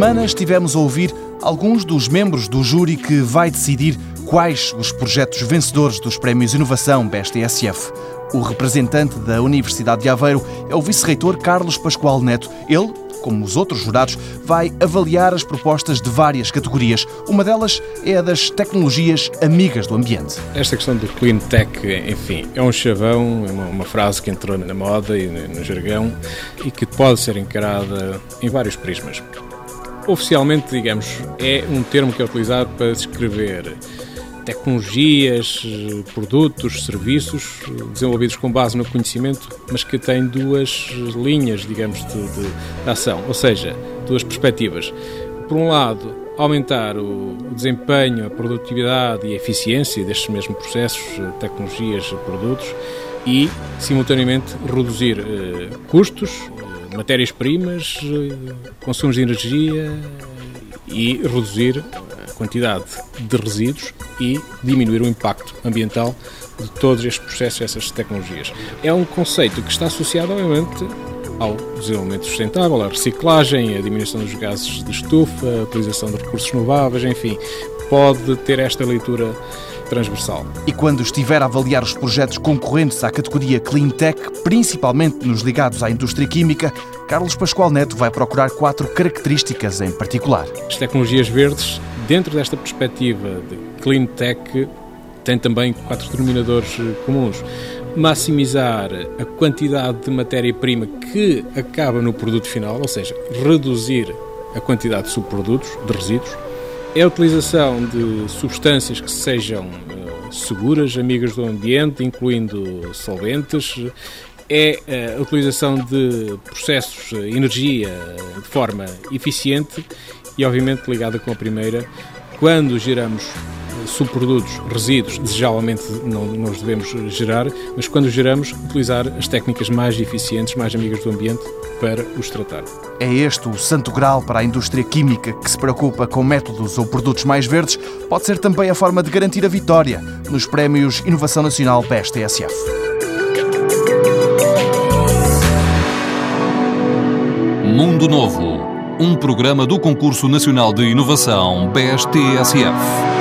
semana estivemos a ouvir alguns dos membros do júri que vai decidir quais os projetos vencedores dos Prémios Inovação BSTSF. O representante da Universidade de Aveiro é o vice-reitor Carlos Pascoal Neto. Ele, como os outros jurados, vai avaliar as propostas de várias categorias. Uma delas é a das tecnologias amigas do ambiente. Esta questão do clean tech, enfim, é um chavão, é uma, uma frase que entrou na moda e no jargão e que pode ser encarada em vários prismas. Oficialmente, digamos, é um termo que é utilizado para descrever tecnologias, produtos, serviços desenvolvidos com base no conhecimento, mas que têm duas linhas, digamos, de, de ação, ou seja, duas perspectivas. Por um lado, aumentar o desempenho, a produtividade e a eficiência destes mesmos processos, tecnologias, produtos e, simultaneamente, reduzir eh, custos, eh, matérias-primas, consumos de energia e reduzir quantidade de resíduos e diminuir o impacto ambiental de todos estes processos, essas tecnologias. É um conceito que está associado, obviamente, ao desenvolvimento sustentável, à reciclagem, à diminuição dos gases de estufa, à utilização de recursos renováveis, enfim, pode ter esta leitura transversal. E quando estiver a avaliar os projetos concorrentes à categoria Clean Tech, principalmente nos ligados à indústria química, Carlos Pascoal Neto vai procurar quatro características em particular. As tecnologias verdes Dentro desta perspectiva de clean tech, tem também quatro denominadores eh, comuns. Maximizar a quantidade de matéria-prima que acaba no produto final, ou seja, reduzir a quantidade de subprodutos, de resíduos. É a utilização de substâncias que sejam eh, seguras, amigas do ambiente, incluindo solventes. É eh, a utilização de processos de energia de forma eficiente e, obviamente, ligada com a primeira, quando geramos subprodutos, resíduos, desejavelmente não, não os devemos gerar, mas quando os geramos, utilizar as técnicas mais eficientes, mais amigas do ambiente para os tratar. É este o santo grau para a indústria química que se preocupa com métodos ou produtos mais verdes, pode ser também a forma de garantir a vitória nos prémios Inovação Nacional PSTSF. Mundo Novo um programa do Concurso Nacional de Inovação BSTSF.